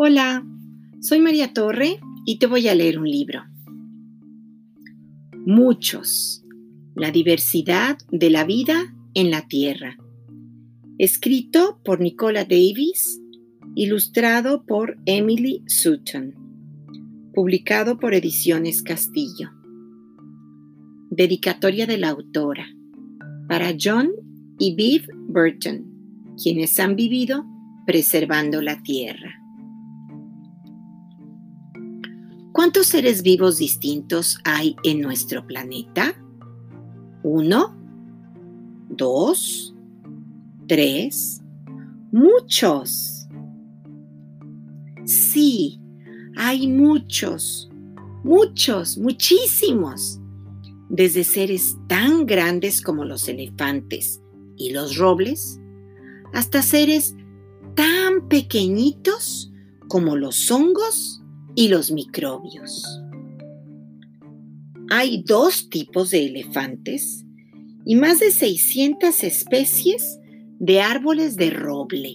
Hola, soy María Torre y te voy a leer un libro. Muchos. La diversidad de la vida en la Tierra. Escrito por Nicola Davis, ilustrado por Emily Sutton. Publicado por Ediciones Castillo. Dedicatoria de la autora. Para John y Viv Burton, quienes han vivido preservando la Tierra. ¿Cuántos seres vivos distintos hay en nuestro planeta? ¿Uno? ¿Dos? ¿Tres? Muchos. Sí, hay muchos, muchos, muchísimos. Desde seres tan grandes como los elefantes y los robles, hasta seres tan pequeñitos como los hongos y los microbios. Hay dos tipos de elefantes y más de 600 especies de árboles de roble.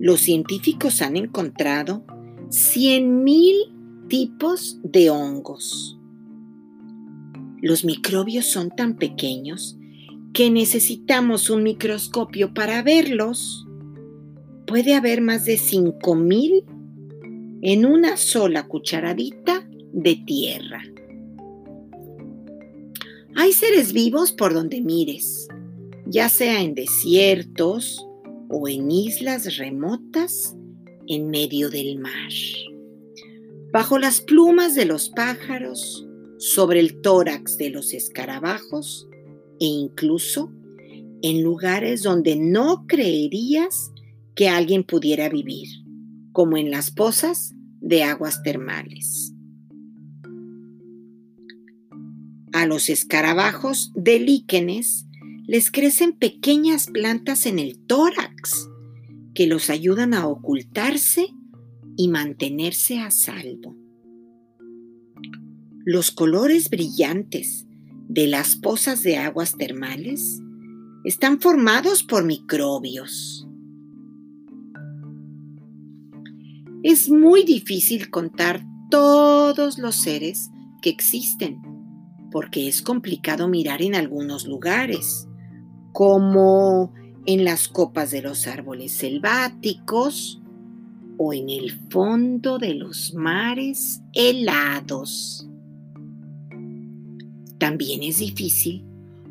Los científicos han encontrado 100.000 tipos de hongos. Los microbios son tan pequeños que necesitamos un microscopio para verlos. Puede haber más de 5.000 en una sola cucharadita de tierra. Hay seres vivos por donde mires, ya sea en desiertos o en islas remotas en medio del mar. Bajo las plumas de los pájaros, sobre el tórax de los escarabajos e incluso en lugares donde no creerías que alguien pudiera vivir como en las pozas de aguas termales. A los escarabajos de líquenes les crecen pequeñas plantas en el tórax que los ayudan a ocultarse y mantenerse a salvo. Los colores brillantes de las pozas de aguas termales están formados por microbios. Es muy difícil contar todos los seres que existen, porque es complicado mirar en algunos lugares, como en las copas de los árboles selváticos o en el fondo de los mares helados. También es difícil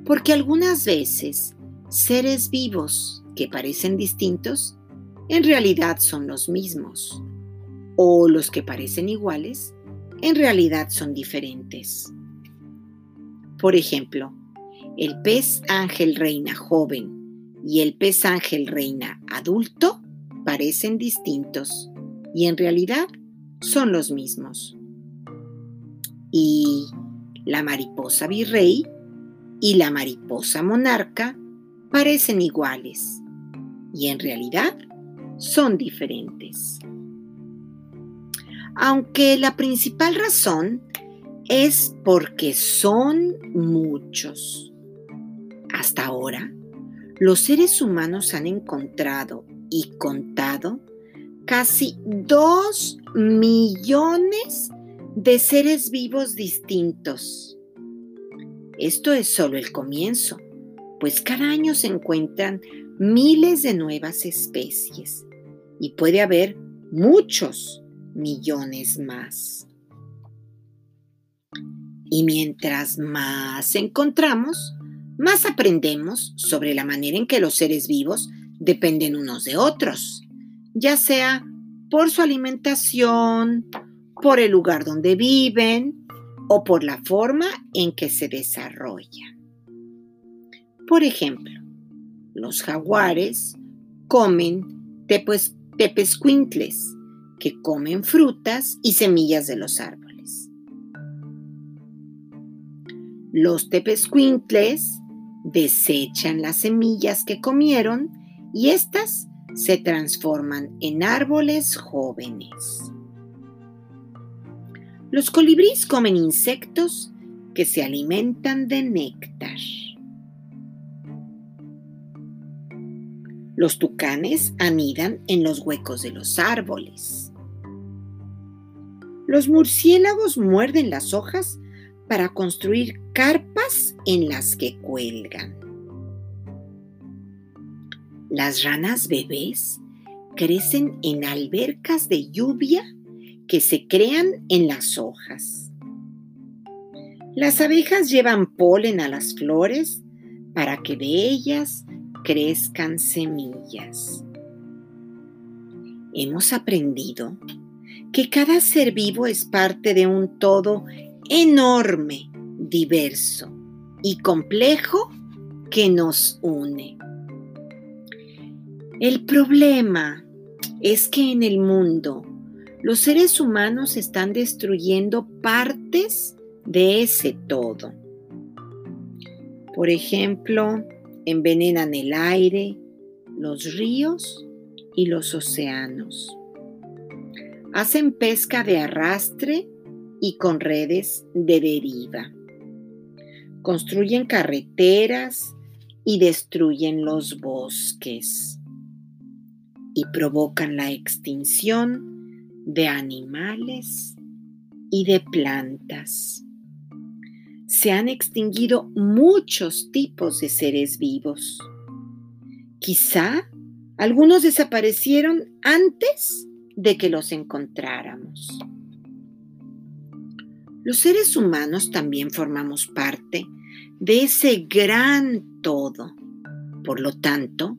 porque algunas veces seres vivos que parecen distintos en realidad son los mismos o los que parecen iguales en realidad son diferentes. Por ejemplo, el pez ángel reina joven y el pez ángel reina adulto parecen distintos y en realidad son los mismos. Y la mariposa virrey y la mariposa monarca parecen iguales y en realidad son diferentes aunque la principal razón es porque son muchos. Hasta ahora, los seres humanos han encontrado y contado casi dos millones de seres vivos distintos. Esto es solo el comienzo, pues cada año se encuentran miles de nuevas especies y puede haber muchos millones más. Y mientras más encontramos, más aprendemos sobre la manera en que los seres vivos dependen unos de otros, ya sea por su alimentación, por el lugar donde viven o por la forma en que se desarrollan. Por ejemplo, los jaguares comen tepescuintles, que comen frutas y semillas de los árboles. Los tepescuintles desechan las semillas que comieron y éstas se transforman en árboles jóvenes. Los colibríes comen insectos que se alimentan de néctar. Los tucanes anidan en los huecos de los árboles. Los murciélagos muerden las hojas para construir carpas en las que cuelgan. Las ranas bebés crecen en albercas de lluvia que se crean en las hojas. Las abejas llevan polen a las flores para que de ellas crezcan semillas. Hemos aprendido que cada ser vivo es parte de un todo enorme, diverso y complejo que nos une. El problema es que en el mundo los seres humanos están destruyendo partes de ese todo. Por ejemplo, envenenan el aire, los ríos y los océanos. Hacen pesca de arrastre y con redes de deriva. Construyen carreteras y destruyen los bosques y provocan la extinción de animales y de plantas. Se han extinguido muchos tipos de seres vivos. Quizá algunos desaparecieron antes de que los encontráramos. Los seres humanos también formamos parte de ese gran todo. Por lo tanto,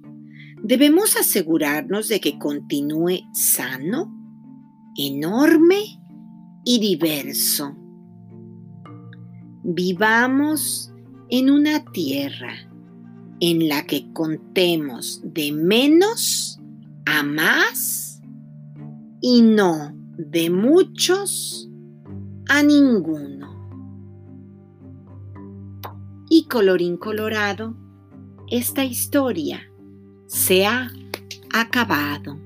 debemos asegurarnos de que continúe sano, enorme y diverso. Vivamos en una tierra en la que contemos de menos a más y no de muchos a ninguno. Y colorín colorado, esta historia se ha acabado.